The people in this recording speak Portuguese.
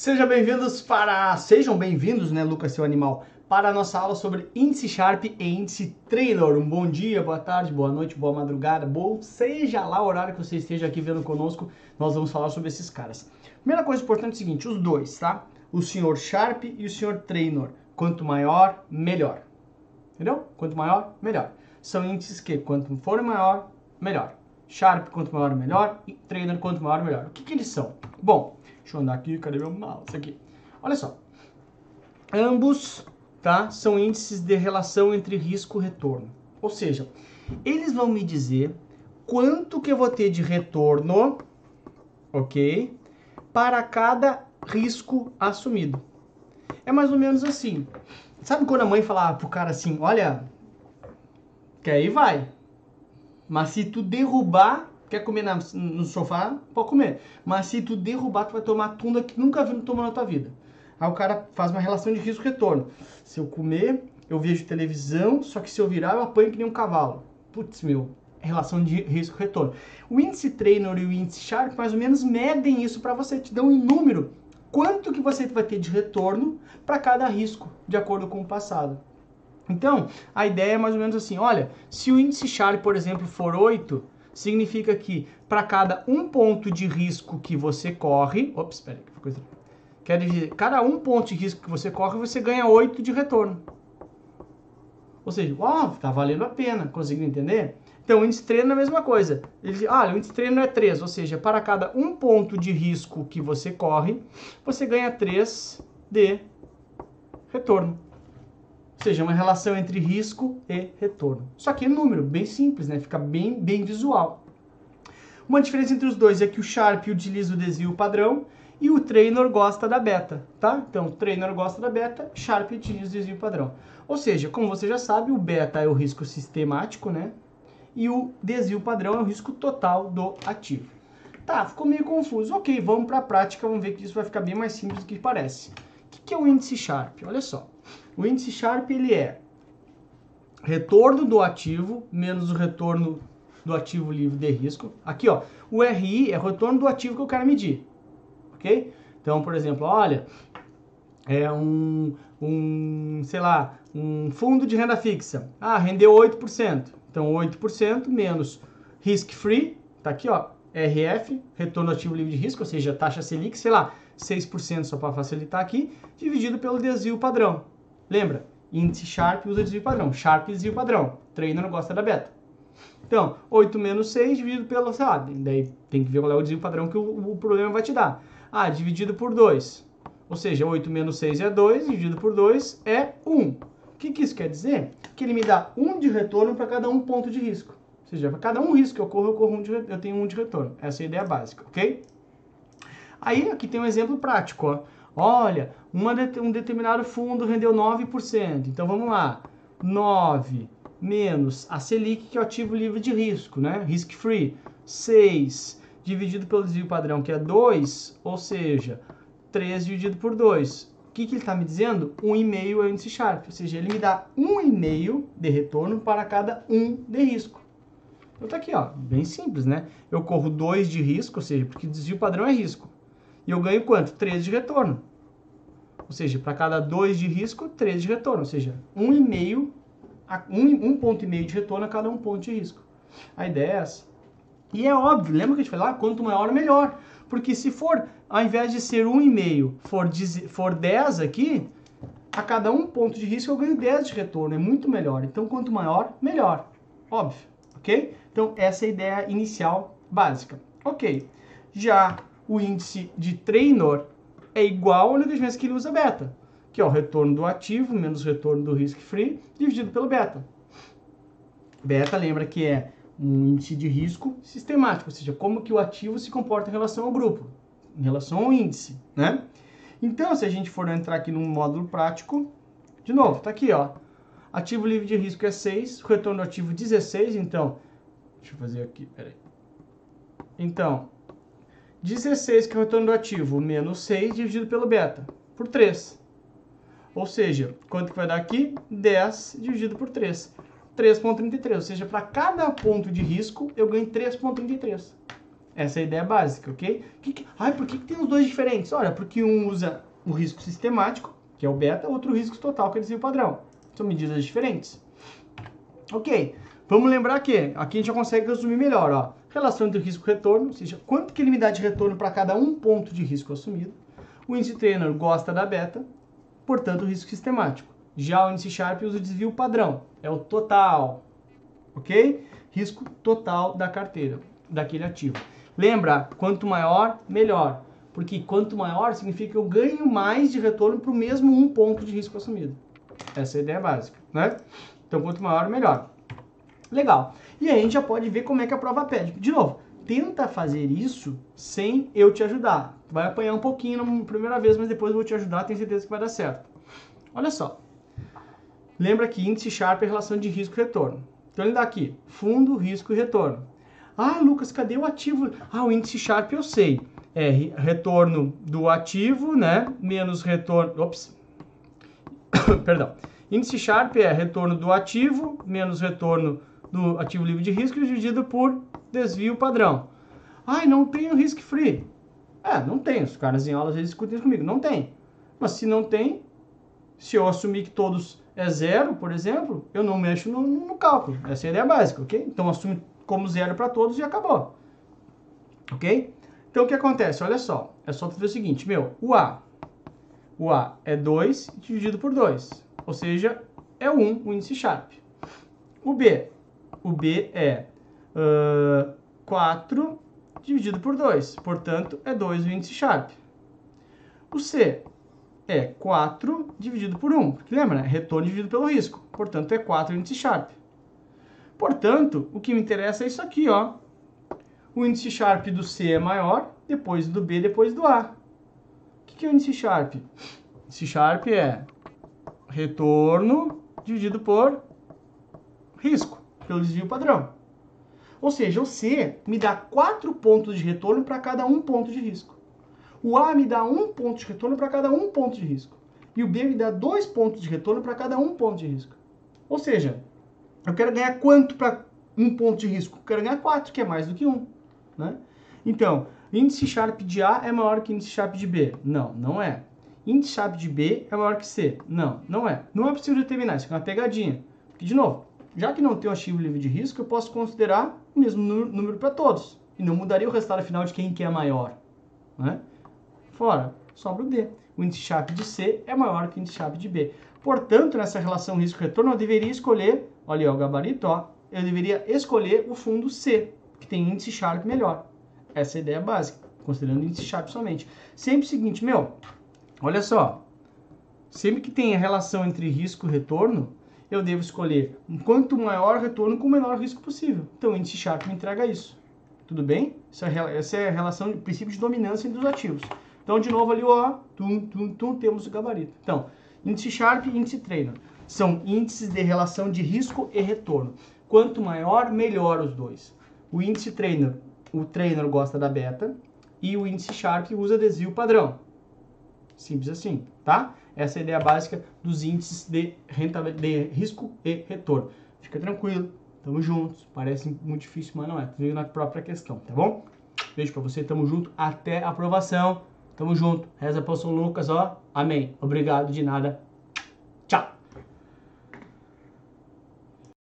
Sejam bem-vindos para. Sejam bem-vindos, né, Lucas, seu animal, para a nossa aula sobre índice Sharp e índice Trainor. Um bom dia, boa tarde, boa noite, boa madrugada, bom, seja lá o horário que você esteja aqui vendo conosco, nós vamos falar sobre esses caras. Primeira coisa importante é o seguinte: os dois, tá? O senhor Sharp e o senhor Trainor. Quanto maior, melhor. Entendeu? Quanto maior, melhor. São índices que, quanto for maior, melhor. Sharp, quanto maior, melhor. E Trainer, quanto maior, melhor. O que, que eles são? Bom, deixa eu andar aqui, cadê meu mouse aqui? Olha só. Ambos, tá, são índices de relação entre risco e retorno. Ou seja, eles vão me dizer quanto que eu vou ter de retorno, ok? Para cada risco assumido. É mais ou menos assim. Sabe quando a mãe fala pro cara assim, olha, que aí vai. Mas se tu derrubar, quer comer na, no sofá, pode comer. Mas se tu derrubar, tu vai tomar tunda que nunca viu tomar na tua vida. Aí o cara faz uma relação de risco-retorno. Se eu comer, eu vejo televisão, só que se eu virar, eu apanho que nem um cavalo. Putz, meu, relação de risco-retorno. O índice Trainer e o índice Sharp mais ou menos medem isso para você, te dão em número quanto que você vai ter de retorno para cada risco, de acordo com o passado. Então, a ideia é mais ou menos assim, olha, se o índice Sharp, por exemplo, for 8, significa que para cada um ponto de risco que você corre, ops, espera que coisa Quer dizer, cada um ponto de risco que você corre, você ganha 8 de retorno. Ou seja, uau, tá valendo a pena, conseguiu entender? Então, o índice treino é a mesma coisa. Ele, ah, o índice treino é 3, ou seja, para cada um ponto de risco que você corre, você ganha 3 de retorno. Ou seja, uma relação entre risco e retorno. Só que é número, bem simples, né? Fica bem, bem visual. Uma diferença entre os dois é que o Sharp utiliza o desvio padrão e o Trainer gosta da beta, tá? Então, o Trainer gosta da beta, Sharp utiliza o desvio padrão. Ou seja, como você já sabe, o beta é o risco sistemático, né? E o desvio padrão é o risco total do ativo. Tá, ficou meio confuso. Ok, vamos para a prática, vamos ver que isso vai ficar bem mais simples do que parece. O que é o índice Sharp? Olha só. O índice Sharp ele é retorno do ativo menos o retorno do ativo livre de risco. Aqui, ó, o RI é o retorno do ativo que eu quero medir, ok? Então, por exemplo, olha, é um, um, sei lá, um fundo de renda fixa. Ah, rendeu 8%. Então, 8% menos risk free, tá aqui, ó, RF, retorno ativo livre de risco, ou seja, taxa Selic, sei lá, 6% só para facilitar aqui, dividido pelo desvio padrão. Lembra? Índice Sharp usa desvio padrão. Sharp desvio padrão. Trainer não gosta da beta. Então, 8 menos 6 dividido pelo, sei lá, daí tem que ver qual é o desvio padrão que o, o problema vai te dar. Ah, dividido por 2. Ou seja, 8 menos 6 é 2, dividido por 2 é 1. O que, que isso quer dizer? Que ele me dá 1 de retorno para cada um ponto de risco. Ou seja, para cada um risco que eu corro, eu, corro um de, eu tenho um de retorno. Essa é a ideia básica, ok? Aí, aqui tem um exemplo prático, ó. Olha, uma, um determinado fundo rendeu 9%. Então vamos lá. 9 menos a Selic, que é o ativo livre de risco, né? Risk free. 6 dividido pelo desvio padrão, que é 2, ou seja, 3 dividido por 2. O que, que ele está me dizendo? 1,5 é o índice Sharp, ou seja, ele me dá 1,5 de retorno para cada 1 de risco. Então tá aqui, ó, bem simples, né? Eu corro 2 de risco, ou seja, porque desvio padrão é risco. E eu ganho quanto? 3 de retorno. Ou seja, para cada 2 de risco, 3 de retorno. Ou seja, 1,5 um, um ponto e meio de retorno a cada um ponto de risco. A ideia é essa. E é óbvio, lembra que a gente falou, ah, quanto maior, melhor. Porque se for, ao invés de ser 1,5, for, for 10 aqui, a cada um ponto de risco eu ganho 10 de retorno. É muito melhor. Então, quanto maior, melhor. Óbvio. Ok? Então, essa é a ideia inicial básica. Ok. Já o índice de Trainor é igual ao única que ele usa beta, que é o retorno do ativo menos o retorno do risk free dividido pelo beta. Beta lembra que é um índice de risco sistemático, ou seja, como que o ativo se comporta em relação ao grupo, em relação ao índice, né? Então, se a gente for entrar aqui no módulo prático, de novo, tá aqui, ó. Ativo livre de risco é 6, retorno do ativo 16, então, deixa eu fazer aqui, peraí. Então, 16, que é o retorno do ativo, menos 6 dividido pelo beta, por 3. Ou seja, quanto que vai dar aqui? 10 dividido por 3. 3,33. Ou seja, para cada ponto de risco, eu ganho 3,33. Essa é a ideia básica, ok? Que que... Ai, por que, que tem os dois diferentes? Olha, porque um usa o risco sistemático, que é o beta, outro risco total, que é o padrão. São medidas diferentes. Ok, vamos lembrar que aqui a gente já consegue resumir melhor, ó. Relação entre risco e retorno, ou seja, quanto que ele me dá de retorno para cada um ponto de risco assumido. O índice trainer gosta da beta, portanto, o risco sistemático. Já o índice Sharp usa o desvio padrão, é o total, ok? Risco total da carteira, daquele ativo. Lembra, quanto maior, melhor. Porque quanto maior significa que eu ganho mais de retorno para o mesmo um ponto de risco assumido. Essa é a ideia básica, né? Então, quanto maior, melhor. Legal. E aí a gente já pode ver como é que a prova pede. De novo, tenta fazer isso sem eu te ajudar. Vai apanhar um pouquinho na primeira vez, mas depois eu vou te ajudar, tenho certeza que vai dar certo. Olha só. Lembra que índice Sharp é relação de risco e retorno. Então ele dá aqui, fundo, risco e retorno. Ah, Lucas, cadê o ativo? Ah, o índice Sharp eu sei. É retorno do ativo, né? Menos retorno. Ops. Perdão. Índice Sharp é retorno do ativo menos retorno do ativo livre de risco dividido por desvio padrão. Ai, não tenho risk free. É, não tem. Os caras em aula às vezes discutem isso comigo. Não tem. Mas se não tem, se eu assumir que todos é zero, por exemplo, eu não mexo no, no cálculo. Essa é a ideia básica, ok? Então assume como zero para todos e acabou. Ok? Então o que acontece? Olha só. É só ver o seguinte, meu, o A. O A é 2 dividido por 2. Ou seja, é 1 um, o índice Sharp. O B. O B é uh, 4 dividido por 2. Portanto, é 2 o índice Sharp. O C é 4 dividido por 1. Porque lembra, né? Retorno dividido pelo risco. Portanto, é 4 o índice Sharp. Portanto, o que me interessa é isso aqui, ó. O índice Sharp do C é maior, depois do B, depois do A. O que é o índice Sharp? O índice Sharp é retorno dividido por risco, pelo desvio padrão. Ou seja, o C me dá 4 pontos de retorno para cada um ponto de risco. O A me dá um ponto de retorno para cada um ponto de risco. E o B me dá dois pontos de retorno para cada um ponto de risco. Ou seja, eu quero ganhar quanto para um ponto de risco? Eu quero ganhar 4, que é mais do que 1. Né? Então, índice Sharp de A é maior que índice Sharp de B? Não, não é. Índice Sharp de B é maior que C? Não, não é. Não é possível determinar, isso é uma pegadinha. Porque, de novo, já que não tem um ativo livre de risco, eu posso considerar o mesmo número para todos. E não mudaria o resultado final de quem que é maior. Né? Fora, sobra o D. O índice Sharp de C é maior que o índice Sharp de B. Portanto, nessa relação risco-retorno, eu deveria escolher, olha o gabarito, ó, eu deveria escolher o fundo C, que tem índice Sharp melhor. Essa é a ideia básica, considerando índice Sharp somente. Sempre o seguinte, meu, olha só, sempre que tem a relação entre risco e retorno, eu devo escolher quanto maior retorno com o menor risco possível. Então, o índice Sharp me entrega isso. Tudo bem? Essa é a relação, o princípio de dominância dos ativos. Então, de novo ali, ó, tum, tum, tum, temos o gabarito. Então, índice Sharp e índice Trainer são índices de relação de risco e retorno. Quanto maior, melhor os dois. O índice Trainer, o Trainer gosta da beta e o índice Sharp usa desvio padrão. Simples assim, tá? Essa é a ideia básica dos índices de, de risco e retorno. Fica tranquilo, tamo juntos. Parece muito difícil, mas não é. Tudo na própria questão, tá bom? Beijo pra você, tamo junto. Até a aprovação. Tamo junto. Reza pro São Lucas, ó. Amém. Obrigado de nada.